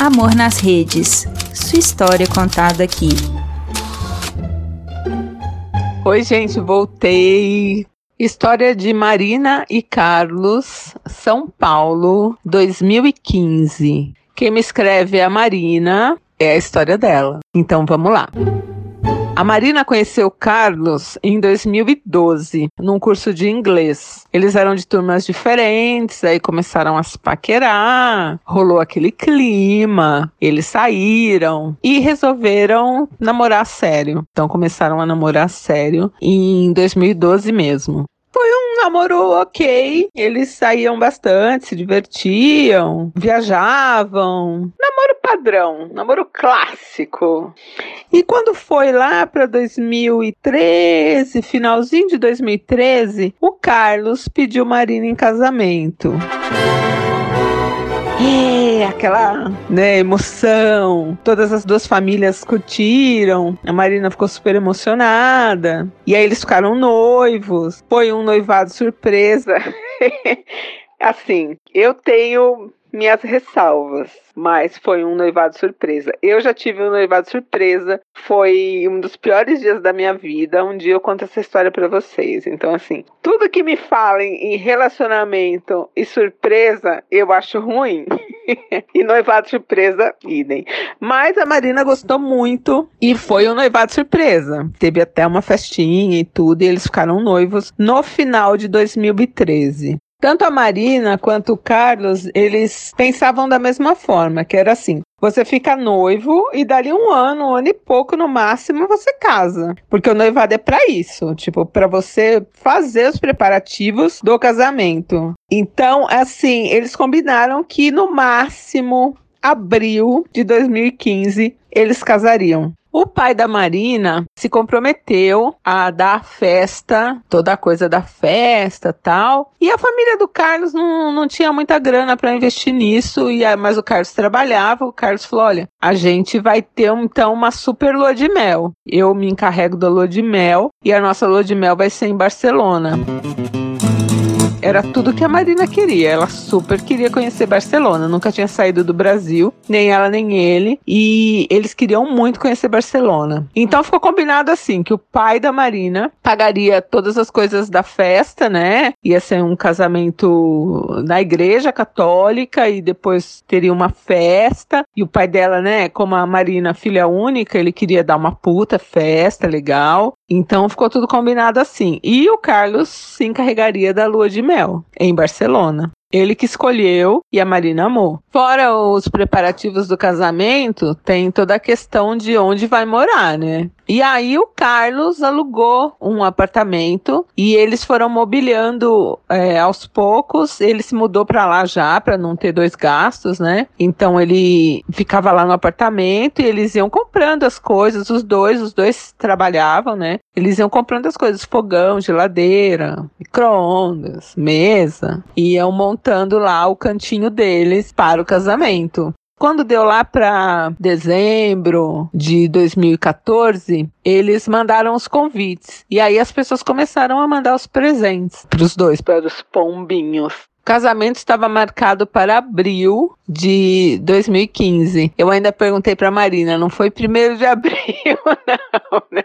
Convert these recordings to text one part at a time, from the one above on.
Amor nas Redes. Sua história contada aqui. Oi, gente, voltei. História de Marina e Carlos, São Paulo, 2015. Quem me escreve é a Marina, é a história dela. Então vamos lá. A Marina conheceu Carlos em 2012, num curso de inglês. Eles eram de turmas diferentes, aí começaram a se paquerar, rolou aquele clima, eles saíram e resolveram namorar sério. Então começaram a namorar sério em 2012 mesmo. Foi um namoro ok. Eles saíam bastante, se divertiam, viajavam. Namoro padrão, namoro clássico. E quando foi lá para 2013, finalzinho de 2013, o Carlos pediu Marina em casamento. É, aquela né, emoção. Todas as duas famílias curtiram. A Marina ficou super emocionada. E aí eles ficaram noivos. Foi um noivado surpresa. assim, eu tenho minhas ressalvas, mas foi um noivado surpresa. Eu já tive um noivado surpresa, foi um dos piores dias da minha vida. Um dia eu conto essa história para vocês. Então, assim, tudo que me falem em relacionamento e surpresa, eu acho ruim. e noivado surpresa, idem. Mas a Marina gostou muito e foi um noivado surpresa. Teve até uma festinha e tudo, e eles ficaram noivos no final de 2013. Tanto a Marina quanto o Carlos, eles pensavam da mesma forma, que era assim: você fica noivo e dali um ano, um ano e pouco no máximo, você casa. Porque o noivado é para isso, tipo, para você fazer os preparativos do casamento. Então, assim, eles combinaram que no máximo abril de 2015 eles casariam. O pai da Marina se comprometeu a dar a festa, toda a coisa da festa tal. E a família do Carlos não, não tinha muita grana para investir nisso, e mas o Carlos trabalhava. O Carlos falou: olha, a gente vai ter então uma super lua de mel. Eu me encarrego da lua de mel e a nossa lua de mel vai ser em Barcelona. Era tudo que a Marina queria. Ela super queria conhecer Barcelona. Nunca tinha saído do Brasil, nem ela nem ele. E eles queriam muito conhecer Barcelona. Então ficou combinado assim: que o pai da Marina pagaria todas as coisas da festa, né? Ia ser um casamento na igreja católica e depois teria uma festa. E o pai dela, né? Como a Marina, filha única, ele queria dar uma puta festa legal. Então ficou tudo combinado assim. E o Carlos se encarregaria da lua de mel em Barcelona. Ele que escolheu e a Marina amou. Fora os preparativos do casamento, tem toda a questão de onde vai morar, né? E aí o Carlos alugou um apartamento e eles foram mobiliando é, aos poucos. Ele se mudou para lá já para não ter dois gastos, né? Então ele ficava lá no apartamento e eles iam comprando as coisas. Os dois, os dois trabalhavam, né? Eles iam comprando as coisas, fogão, geladeira, micro-ondas, mesa, e iam montando lá o cantinho deles para o casamento. Quando deu lá para dezembro de 2014, eles mandaram os convites. E aí as pessoas começaram a mandar os presentes para os dois, para os pombinhos. O casamento estava marcado para abril de 2015. Eu ainda perguntei para Marina, não foi primeiro de abril, não, né?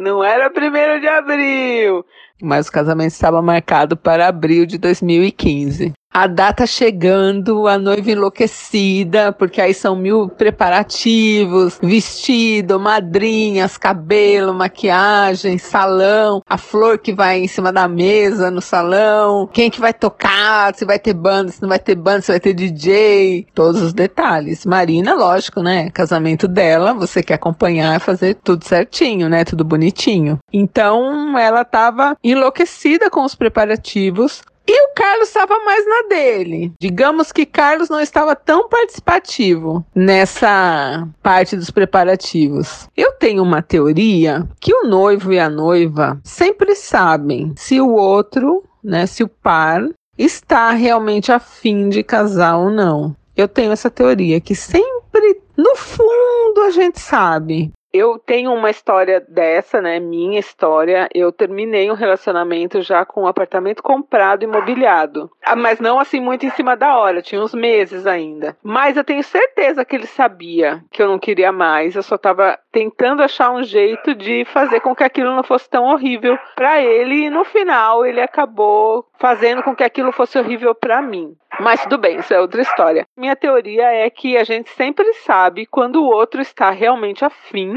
Não era primeiro de abril. Mas o casamento estava marcado para abril de 2015 a data chegando, a noiva enlouquecida, porque aí são mil preparativos, vestido, madrinhas, cabelo, maquiagem, salão, a flor que vai em cima da mesa no salão, quem que vai tocar, se vai ter banda, se não vai ter banda, se vai ter DJ, todos os detalhes. Marina, lógico, né? Casamento dela, você quer acompanhar, fazer tudo certinho, né? Tudo bonitinho. Então, ela tava enlouquecida com os preparativos, e o Carlos estava mais na dele. Digamos que Carlos não estava tão participativo nessa parte dos preparativos. Eu tenho uma teoria que o noivo e a noiva sempre sabem se o outro, né, se o par está realmente afim de casar ou não. Eu tenho essa teoria que sempre no fundo a gente sabe Eu tenho uma história dessa, né? Minha história. Eu terminei um relacionamento já com um apartamento comprado, imobiliado. Ah, mas não assim muito em cima da hora, tinha uns meses ainda. Mas eu tenho certeza que ele sabia que eu não queria mais. Eu só tava tentando achar um jeito de fazer com que aquilo não fosse tão horrível para ele. E no final ele acabou fazendo com que aquilo fosse horrível para mim. Mas tudo bem, isso é outra história. Minha teoria é que a gente sempre sabe quando o outro está realmente afim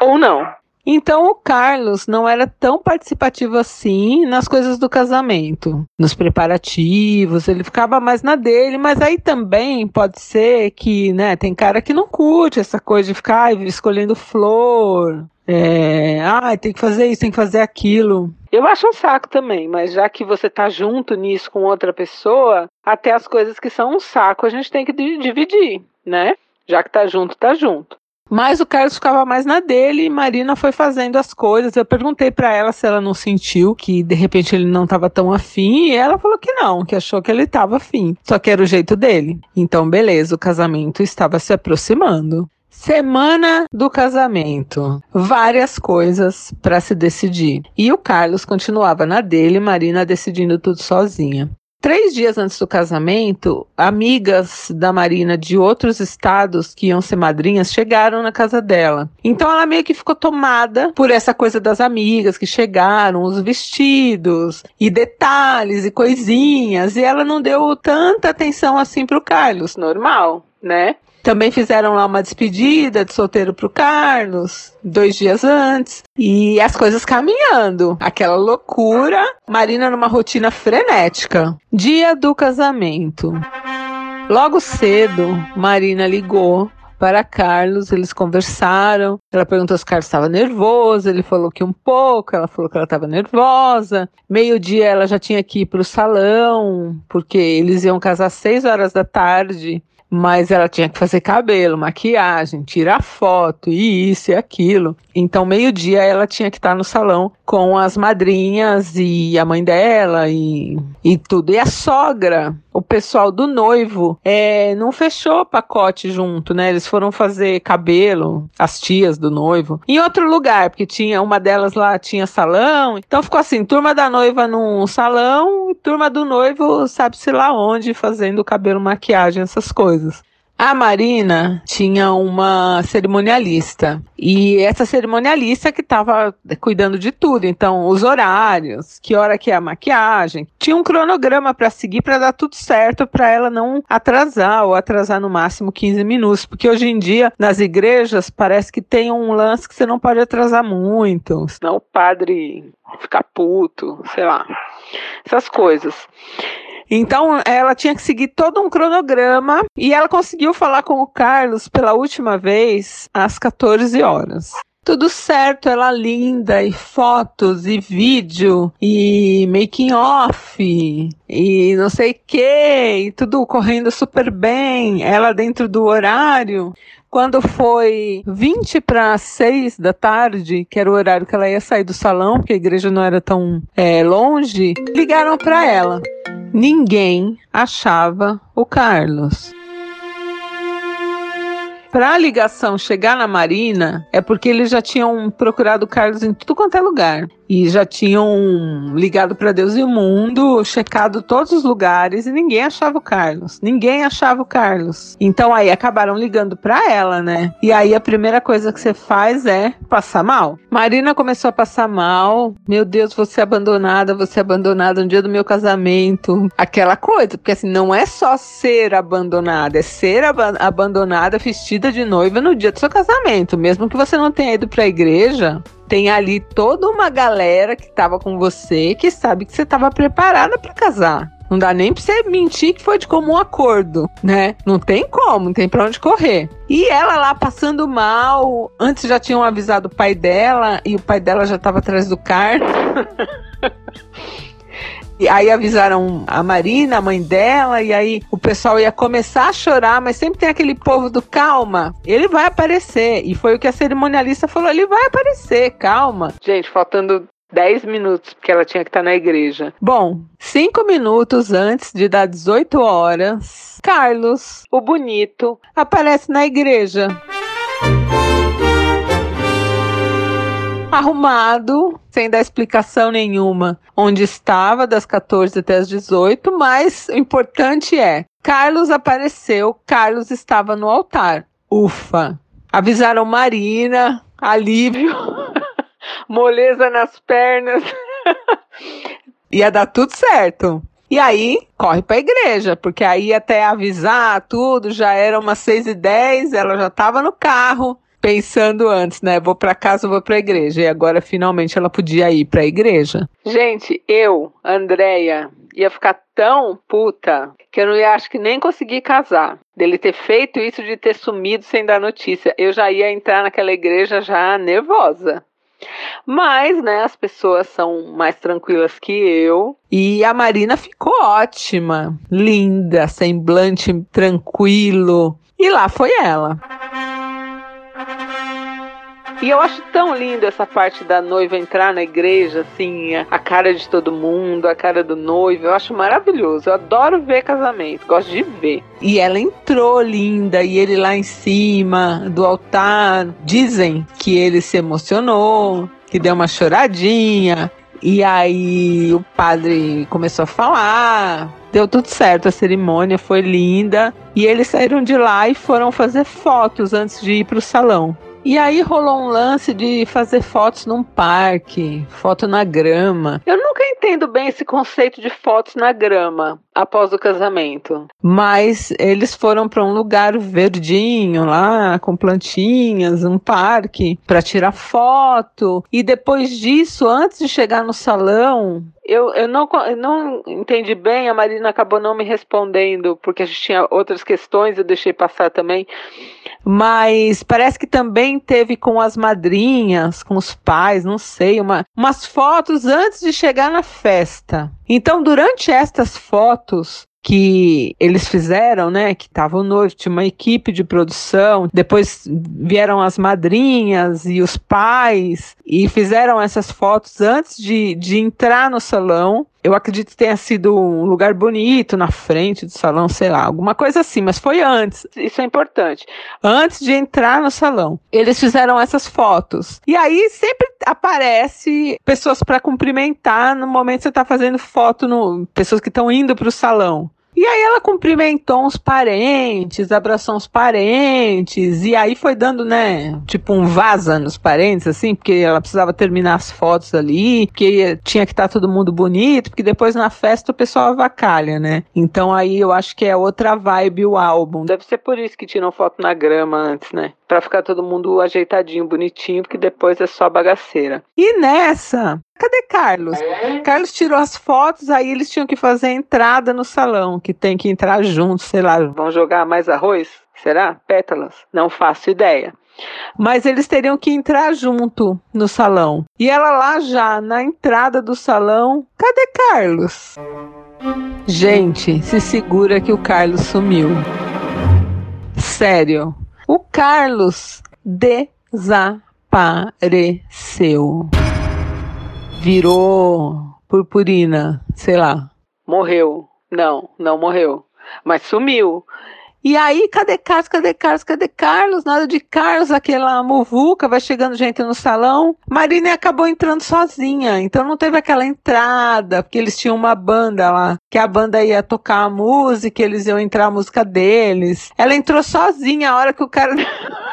ou não. Então o Carlos não era tão participativo assim nas coisas do casamento, nos preparativos, ele ficava mais na dele, mas aí também pode ser que, né, tem cara que não curte essa coisa de ficar escolhendo flor, é, ah, tem que fazer isso, tem que fazer aquilo. Eu acho um saco também, mas já que você tá junto nisso com outra pessoa, até as coisas que são um saco a gente tem que dividir, né? Já que tá junto, tá junto. Mas o Carlos ficava mais na dele e Marina foi fazendo as coisas. Eu perguntei para ela se ela não sentiu que de repente ele não estava tão afim e ela falou que não, que achou que ele estava afim. Só que era o jeito dele. Então, beleza, o casamento estava se aproximando. Semana do casamento. Várias coisas para se decidir. E o Carlos continuava na dele, Marina decidindo tudo sozinha. Três dias antes do casamento, amigas da Marina de outros estados que iam ser madrinhas chegaram na casa dela. Então ela meio que ficou tomada por essa coisa das amigas que chegaram, os vestidos e detalhes e coisinhas, e ela não deu tanta atenção assim pro Carlos. Normal, né? Também fizeram lá uma despedida de solteiro pro Carlos, dois dias antes. E as coisas caminhando. Aquela loucura. Marina numa rotina frenética. Dia do casamento. Logo cedo, Marina ligou para Carlos, eles conversaram. Ela perguntou se o Carlos estava nervoso, ele falou que um pouco, ela falou que ela estava nervosa. Meio-dia ela já tinha que ir para o salão, porque eles iam casar às seis horas da tarde mas ela tinha que fazer cabelo, maquiagem, tirar foto e isso e aquilo. Então, meio-dia ela tinha que estar no salão com as madrinhas e a mãe dela e, e tudo. E a sogra, o pessoal do noivo, é, não fechou pacote junto, né? Eles foram fazer cabelo, as tias do noivo, em outro lugar, porque tinha uma delas lá tinha salão. Então ficou assim: turma da noiva num salão turma do noivo, sabe-se lá onde, fazendo cabelo, maquiagem, essas coisas. A Marina tinha uma cerimonialista. E essa cerimonialista que estava cuidando de tudo, então os horários, que hora que é a maquiagem, tinha um cronograma para seguir para dar tudo certo para ela não atrasar ou atrasar no máximo 15 minutos, porque hoje em dia nas igrejas parece que tem um lance que você não pode atrasar muito, senão o padre fica puto, sei lá, essas coisas. Então ela tinha que seguir todo um cronograma e ela conseguiu falar com o Carlos pela última vez às 14 horas. Tudo certo, ela linda, e fotos, e vídeo, e making off, e não sei o que, e tudo correndo super bem, ela dentro do horário. Quando foi 20 para 6 da tarde, que era o horário que ela ia sair do salão, porque a igreja não era tão é, longe, ligaram para ela. Ninguém achava o Carlos. Para a ligação chegar na Marina é porque eles já tinham procurado o Carlos em tudo quanto é lugar e já tinham ligado para Deus e o mundo, checado todos os lugares e ninguém achava o Carlos. Ninguém achava o Carlos. Então aí acabaram ligando para ela, né? E aí a primeira coisa que você faz é passar mal. Marina começou a passar mal. Meu Deus, você abandonada, você abandonada no dia do meu casamento. Aquela coisa, porque assim, não é só ser abandonada, é ser ab abandonada vestida de noiva no dia do seu casamento. Mesmo que você não tenha ido para a igreja, tem ali toda uma galera que estava com você que sabe que você estava preparada para casar. Não dá nem pra você mentir que foi de comum acordo, né? Não tem como, não tem pra onde correr. E ela lá passando mal, antes já tinham avisado o pai dela e o pai dela já tava atrás do carro. E aí avisaram a Marina, a mãe dela, e aí o pessoal ia começar a chorar, mas sempre tem aquele povo do calma, ele vai aparecer. E foi o que a cerimonialista falou: ele vai aparecer, calma. Gente, faltando 10 minutos, porque ela tinha que estar na igreja. Bom, 5 minutos antes de dar 18 horas, Carlos, o bonito, aparece na igreja. Arrumado, sem dar explicação nenhuma onde estava das 14 até as 18, mas o importante é, Carlos apareceu, Carlos estava no altar. Ufa. Avisaram Marina, alívio, moleza nas pernas. Ia dar tudo certo. E aí, corre para a igreja, porque aí até avisar tudo, já era umas seis e dez, ela já estava no carro, pensando antes, né? Vou para casa, vou para a igreja. E agora finalmente ela podia ir para a igreja. Gente, eu, Andréia, ia ficar tão puta que eu não ia, acho que nem conseguir casar. Dele ter feito isso de ter sumido sem dar notícia. Eu já ia entrar naquela igreja já nervosa. Mas, né, as pessoas são mais tranquilas que eu. E a Marina ficou ótima, linda, semblante tranquilo. E lá foi ela. E eu acho tão lindo essa parte da noiva entrar na igreja, assim, a cara de todo mundo, a cara do noivo. Eu acho maravilhoso. Eu adoro ver casamento, gosto de ver. E ela entrou linda, e ele lá em cima do altar. Dizem que ele se emocionou, que deu uma choradinha. E aí o padre começou a falar, deu tudo certo, a cerimônia foi linda. E eles saíram de lá e foram fazer fotos antes de ir para o salão. E aí rolou um lance de fazer fotos num parque, foto na grama. Eu nunca entendo bem esse conceito de fotos na grama após o casamento. Mas eles foram para um lugar verdinho lá, com plantinhas, um parque, para tirar foto. E depois disso, antes de chegar no salão, eu, eu, não, eu não entendi bem, a Marina acabou não me respondendo, porque a gente tinha outras questões, eu deixei passar também. Mas parece que também teve com as madrinhas, com os pais, não sei, uma, umas fotos antes de chegar na festa. Então, durante estas fotos, que eles fizeram, né? Que tava o noivo, tinha uma equipe de produção, depois vieram as madrinhas e os pais e fizeram essas fotos antes de, de entrar no salão. Eu acredito que tenha sido um lugar bonito na frente do salão, sei lá, alguma coisa assim, mas foi antes. Isso é importante. Antes de entrar no salão, eles fizeram essas fotos. E aí sempre aparece pessoas para cumprimentar no momento que você está fazendo foto no pessoas que estão indo para o salão. E aí ela cumprimentou uns parentes, abraçou uns parentes, e aí foi dando, né, tipo um vaza nos parentes, assim, porque ela precisava terminar as fotos ali, porque tinha que estar tá todo mundo bonito, porque depois na festa o pessoal avacalha, né? Então aí eu acho que é outra vibe o álbum. Deve ser por isso que tiram foto na grama antes, né? Pra ficar todo mundo ajeitadinho, bonitinho, porque depois é só bagaceira. E nessa, Cadê Carlos? Carlos tirou as fotos, aí eles tinham que fazer a entrada no salão, que tem que entrar juntos, sei lá. Vão jogar mais arroz? Será? Pétalas? Não faço ideia. Mas eles teriam que entrar junto no salão. E ela lá já, na entrada do salão, cadê Carlos? Gente, se segura que o Carlos sumiu. Sério, o Carlos desapareceu virou purpurina, sei lá. Morreu. Não, não morreu. Mas sumiu. E aí, cadê Carlos? Cadê Carlos? Cadê Carlos? Nada de Carlos, aquela muvuca, vai chegando gente no salão. Marina acabou entrando sozinha, então não teve aquela entrada, porque eles tinham uma banda lá, que a banda ia tocar a música, eles iam entrar a música deles. Ela entrou sozinha a hora que o cara.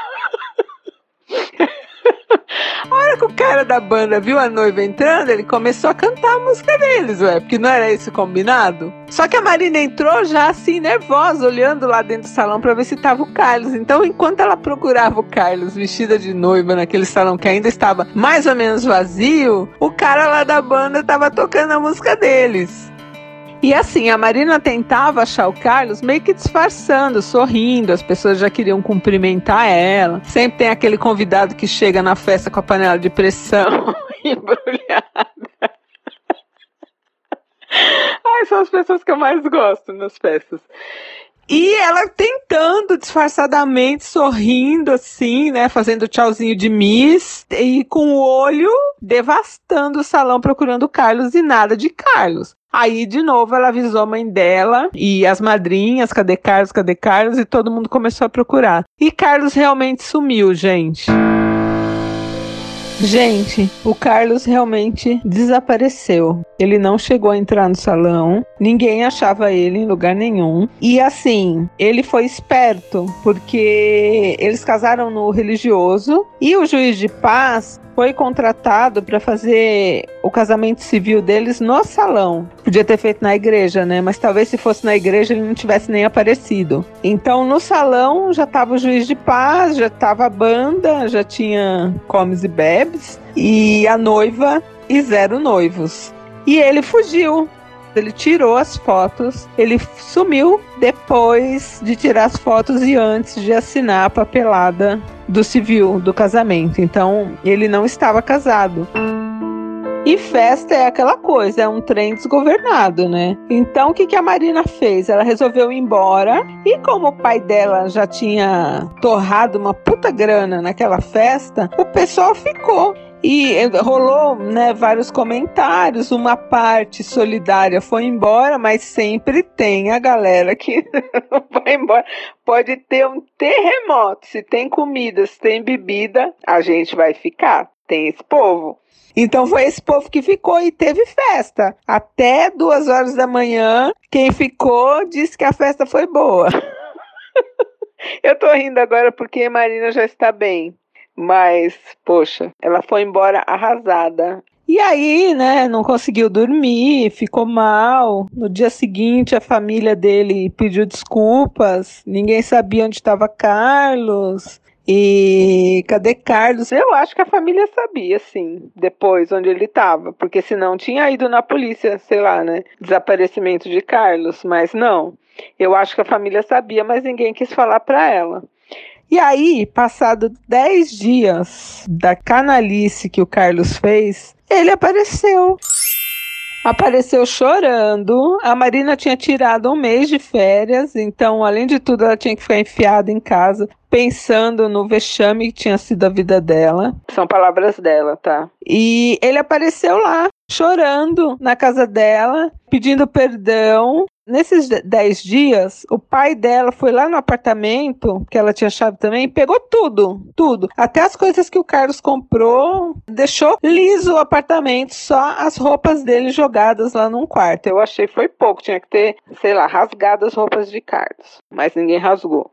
A hora que o cara da banda viu a noiva entrando, ele começou a cantar a música deles, ué, porque não era isso combinado? Só que a Marina entrou já assim, nervosa, olhando lá dentro do salão para ver se tava o Carlos. Então, enquanto ela procurava o Carlos vestida de noiva naquele salão que ainda estava mais ou menos vazio, o cara lá da banda tava tocando a música deles. E assim, a Marina tentava achar o Carlos meio que disfarçando, sorrindo, as pessoas já queriam cumprimentar ela. Sempre tem aquele convidado que chega na festa com a panela de pressão embrulhada. Ai, são as pessoas que eu mais gosto nas festas. E ela tentando disfarçadamente, sorrindo assim, né? Fazendo tchauzinho de Miss e com o olho devastando o salão procurando Carlos e nada de Carlos. Aí, de novo, ela avisou a mãe dela e as madrinhas, cadê Carlos, cadê Carlos? E todo mundo começou a procurar. E Carlos realmente sumiu, gente. Gente, o Carlos realmente desapareceu. Ele não chegou a entrar no salão, ninguém achava ele em lugar nenhum. E assim, ele foi esperto, porque eles casaram no religioso e o juiz de paz foi contratado para fazer o casamento civil deles no salão. Podia ter feito na igreja, né? Mas talvez se fosse na igreja ele não tivesse nem aparecido. Então no salão já estava o juiz de paz, já estava a banda, já tinha comes e bebes e a noiva e zero noivos. E ele fugiu. Ele tirou as fotos, ele sumiu depois de tirar as fotos e antes de assinar a papelada do civil, do casamento. Então, ele não estava casado. E festa é aquela coisa, é um trem desgovernado, né? Então o que, que a Marina fez? Ela resolveu ir embora e como o pai dela já tinha torrado uma puta grana naquela festa, o pessoal ficou. E rolou né, vários comentários, uma parte solidária foi embora, mas sempre tem a galera que vai embora. Pode ter um terremoto, se tem comida, se tem bebida, a gente vai ficar. Tem esse povo. Então foi esse povo que ficou e teve festa. Até duas horas da manhã, quem ficou disse que a festa foi boa. Eu tô rindo agora porque Marina já está bem. Mas, poxa, ela foi embora arrasada. E aí, né, não conseguiu dormir, ficou mal. No dia seguinte, a família dele pediu desculpas. Ninguém sabia onde estava Carlos. E cadê Carlos? Eu acho que a família sabia, sim, depois onde ele estava, porque senão tinha ido na polícia, sei lá, né? Desaparecimento de Carlos, mas não. Eu acho que a família sabia, mas ninguém quis falar para ela. E aí, passado 10 dias da canalice que o Carlos fez, ele apareceu. Apareceu chorando. A Marina tinha tirado um mês de férias, então, além de tudo, ela tinha que ficar enfiada em casa, pensando no vexame que tinha sido a vida dela. São palavras dela, tá? E ele apareceu lá, chorando na casa dela, pedindo perdão. Nesses 10 dias, o pai dela foi lá no apartamento, que ela tinha chave também, pegou tudo, tudo. Até as coisas que o Carlos comprou, deixou liso o apartamento, só as roupas dele jogadas lá num quarto. Eu achei foi pouco, tinha que ter, sei lá, rasgado as roupas de Carlos, mas ninguém rasgou.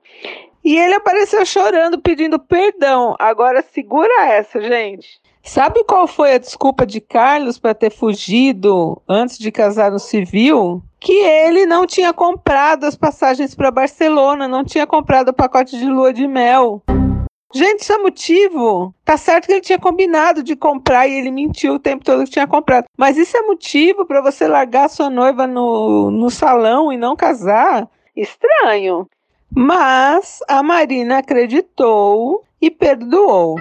E ele apareceu chorando, pedindo perdão. Agora segura essa, gente. Sabe qual foi a desculpa de Carlos para ter fugido antes de casar no civil? Que ele não tinha comprado as passagens para Barcelona, não tinha comprado o pacote de lua de mel. Gente, isso é motivo. Tá certo que ele tinha combinado de comprar e ele mentiu o tempo todo que tinha comprado. Mas isso é motivo para você largar sua noiva no, no salão e não casar? Estranho. Mas a Marina acreditou e perdoou.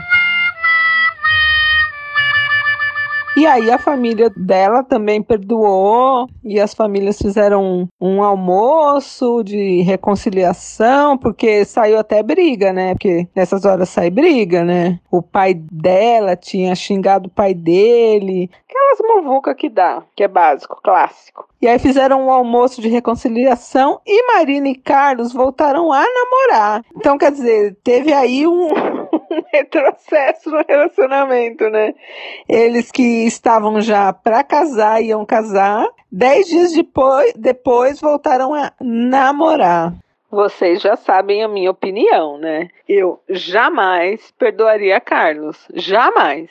E aí a família dela também perdoou e as famílias fizeram um, um, almoço de reconciliação, porque saiu até briga, né? Porque nessas horas sai briga, né? O pai dela tinha xingado o pai dele. Aquelas muvuca que dá, que é básico, clássico. E aí fizeram um almoço de reconciliação e Marina e Carlos voltaram a namorar. Então, quer dizer, teve aí um, um retrocesso no relacionamento, né? Eles que estavam já para casar, iam casar, dez dias depois, depois voltaram a namorar. Vocês já sabem a minha opinião, né? Eu jamais perdoaria Carlos. Jamais.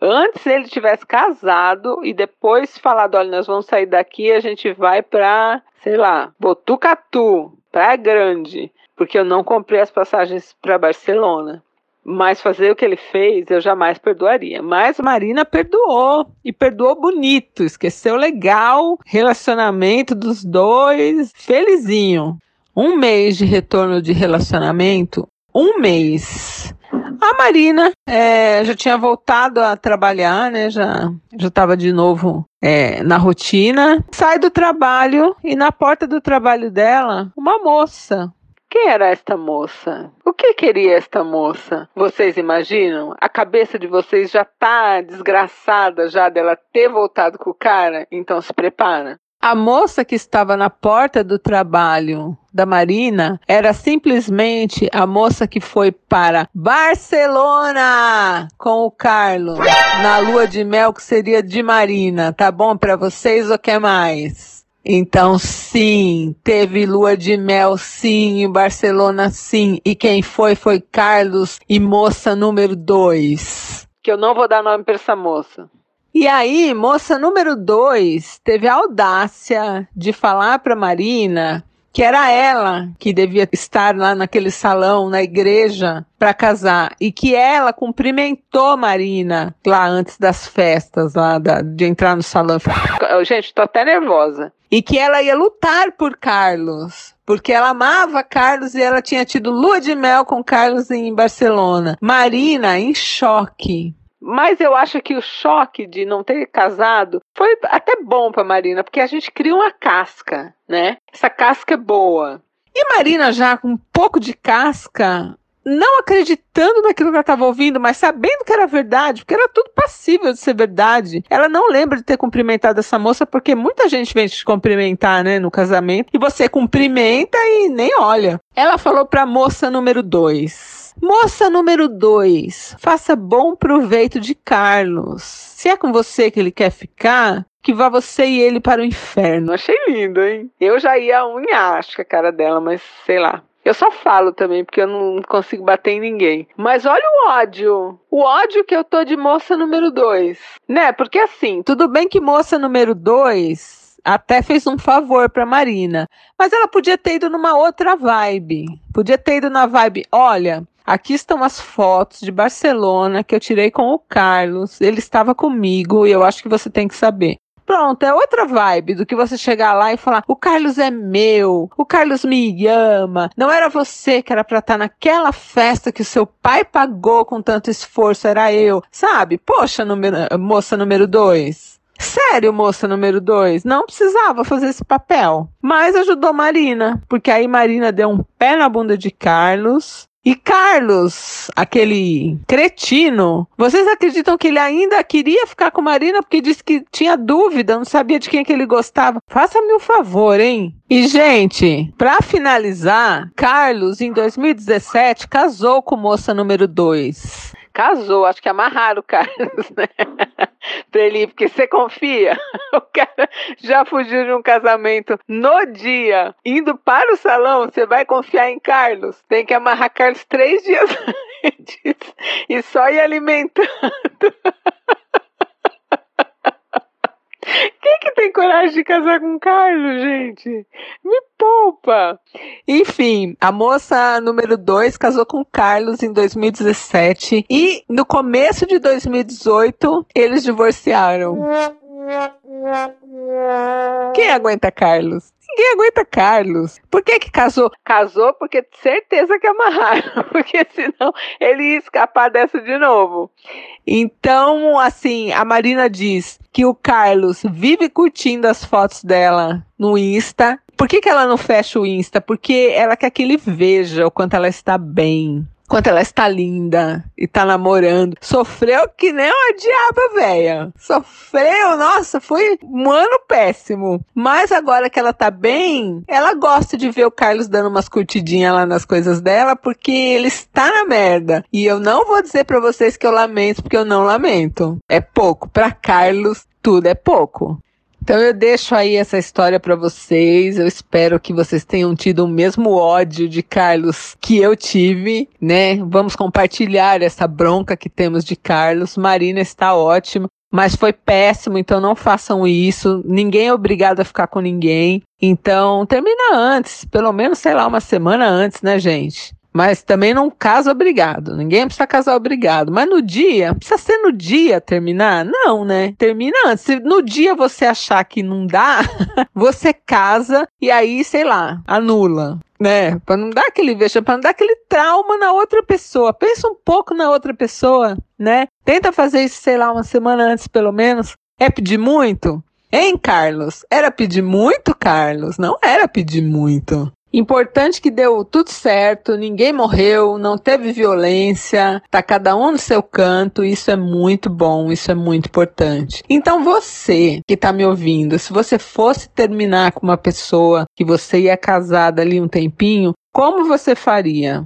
Antes ele tivesse casado e depois falado, olha, nós vamos sair daqui, a gente vai para, sei lá, Botucatu, Praia Grande, porque eu não comprei as passagens para Barcelona. Mas fazer o que ele fez, eu jamais perdoaria. Mas Marina perdoou. E perdoou bonito. Esqueceu legal. Relacionamento dos dois. Felizinho. Um mês de retorno de relacionamento. Um mês. A Marina é, já tinha voltado a trabalhar, né? Já já estava de novo é, na rotina. Sai do trabalho e na porta do trabalho dela, uma moça quem era esta moça? O que queria esta moça? Vocês imaginam? A cabeça de vocês já tá desgraçada já dela ter voltado com o cara? Então se prepara. A moça que estava na porta do trabalho da Marina era simplesmente a moça que foi para Barcelona com o Carlos na lua de mel que seria de Marina. Tá bom para vocês ou quer mais? Então, sim, teve lua de mel, sim, em Barcelona, sim. E quem foi foi Carlos e moça número dois. Que eu não vou dar nome para essa moça. E aí, moça número dois teve a audácia de falar para Marina que era ela que devia estar lá naquele salão, na igreja, para casar. E que ela cumprimentou Marina lá antes das festas, lá da, de entrar no salão. Gente, tô até nervosa. E que ela ia lutar por Carlos. Porque ela amava Carlos e ela tinha tido lua de mel com Carlos em Barcelona. Marina, em choque mas eu acho que o choque de não ter casado foi até bom para Marina, porque a gente cria uma casca, né? Essa casca é boa. E Marina já com um pouco de casca, não acreditando naquilo que ela estava ouvindo, mas sabendo que era verdade, porque era tudo passível de ser verdade. Ela não lembra de ter cumprimentado essa moça, porque muita gente vem te cumprimentar, né, no casamento, e você cumprimenta e nem olha. Ela falou para a moça número 2. Moça número 2, faça bom proveito de Carlos. Se é com você que ele quer ficar, que vá você e ele para o inferno. Achei lindo, hein? Eu já ia unhar, acho que a cara dela, mas sei lá. Eu só falo também, porque eu não consigo bater em ninguém. Mas olha o ódio. O ódio que eu tô de moça número 2. Né? Porque assim, tudo bem que moça número 2 até fez um favor para Marina, mas ela podia ter ido numa outra vibe. Podia ter ido na vibe, olha, Aqui estão as fotos de Barcelona que eu tirei com o Carlos. Ele estava comigo e eu acho que você tem que saber. Pronto, é outra vibe do que você chegar lá e falar: o Carlos é meu, o Carlos me ama. Não era você que era pra estar naquela festa que o seu pai pagou com tanto esforço, era eu. Sabe? Poxa, número, moça número dois. Sério, moça número dois, não precisava fazer esse papel. Mas ajudou Marina, porque aí Marina deu um pé na bunda de Carlos e Carlos, aquele cretino, vocês acreditam que ele ainda queria ficar com Marina porque disse que tinha dúvida, não sabia de quem é que ele gostava? Faça-me um favor, hein? E, gente, para finalizar, Carlos, em 2017, casou com moça número 2 casou, acho que amarraram o Carlos, né? pra ele ir, porque você confia. O cara já fugiu de um casamento no dia, indo para o salão, você vai confiar em Carlos. Tem que amarrar Carlos três dias antes e só ir alimentando. Quem que tem coragem de casar com Carlos, gente? Me poupa! Enfim, a moça número 2 casou com Carlos em 2017 e no começo de 2018 eles divorciaram. Quem aguenta Carlos? Ninguém aguenta Carlos. Por que que casou? Casou porque certeza que amarraram, porque senão ele ia escapar dessa de novo. Então, assim, a Marina diz que o Carlos vive curtindo as fotos dela no Insta. Por que, que ela não fecha o Insta? Porque ela quer que ele veja o quanto ela está bem quanto ela está linda e tá namorando. Sofreu que nem uma diaba velha. Sofreu, nossa, foi um ano péssimo. Mas agora que ela tá bem, ela gosta de ver o Carlos dando umas curtidinhas lá nas coisas dela, porque ele está na merda. E eu não vou dizer para vocês que eu lamento, porque eu não lamento. É pouco. Para Carlos, tudo é pouco. Então eu deixo aí essa história para vocês. Eu espero que vocês tenham tido o mesmo ódio de Carlos que eu tive, né? Vamos compartilhar essa bronca que temos de Carlos. Marina está ótima, mas foi péssimo, então não façam isso. Ninguém é obrigado a ficar com ninguém. Então termina antes, pelo menos, sei lá, uma semana antes, né, gente? Mas também não casa obrigado. Ninguém precisa casar obrigado. Mas no dia, precisa ser no dia terminar? Não, né? Termina antes. Se no dia você achar que não dá, você casa e aí, sei lá, anula né? Para não dar aquele vexame, para não dar aquele trauma na outra pessoa. Pensa um pouco na outra pessoa, né? Tenta fazer isso, sei lá, uma semana antes pelo menos. É pedir muito? Hein, Carlos? Era pedir muito, Carlos? Não era pedir muito. Importante que deu tudo certo, ninguém morreu, não teve violência, tá cada um no seu canto, isso é muito bom, isso é muito importante. Então você que tá me ouvindo, se você fosse terminar com uma pessoa que você ia casada ali um tempinho, como você faria?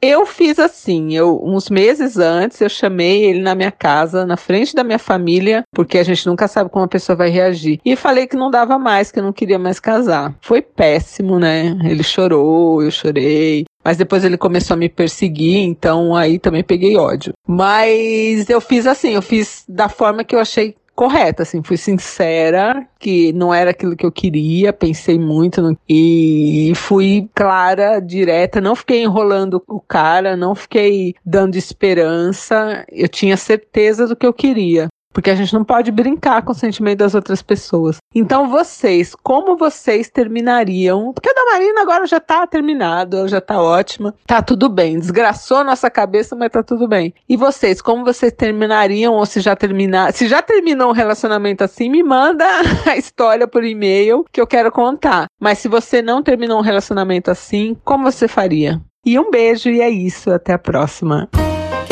Eu fiz assim, eu uns meses antes eu chamei ele na minha casa, na frente da minha família, porque a gente nunca sabe como a pessoa vai reagir. E falei que não dava mais, que eu não queria mais casar. Foi péssimo, né? Ele chorou, eu chorei. Mas depois ele começou a me perseguir, então aí também peguei ódio. Mas eu fiz assim, eu fiz da forma que eu achei correta, assim, fui sincera, que não era aquilo que eu queria, pensei muito no, e fui clara, direta, não fiquei enrolando o cara, não fiquei dando esperança, eu tinha certeza do que eu queria. Porque a gente não pode brincar com o sentimento das outras pessoas. Então, vocês, como vocês terminariam? Porque a da Marina agora já tá terminado, ela já tá ótima. Tá tudo bem. Desgraçou nossa cabeça, mas tá tudo bem. E vocês, como vocês terminariam? Ou se já terminar, se já terminou um relacionamento assim, me manda a história por e-mail que eu quero contar. Mas se você não terminou um relacionamento assim, como você faria? E um beijo e é isso. Até a próxima.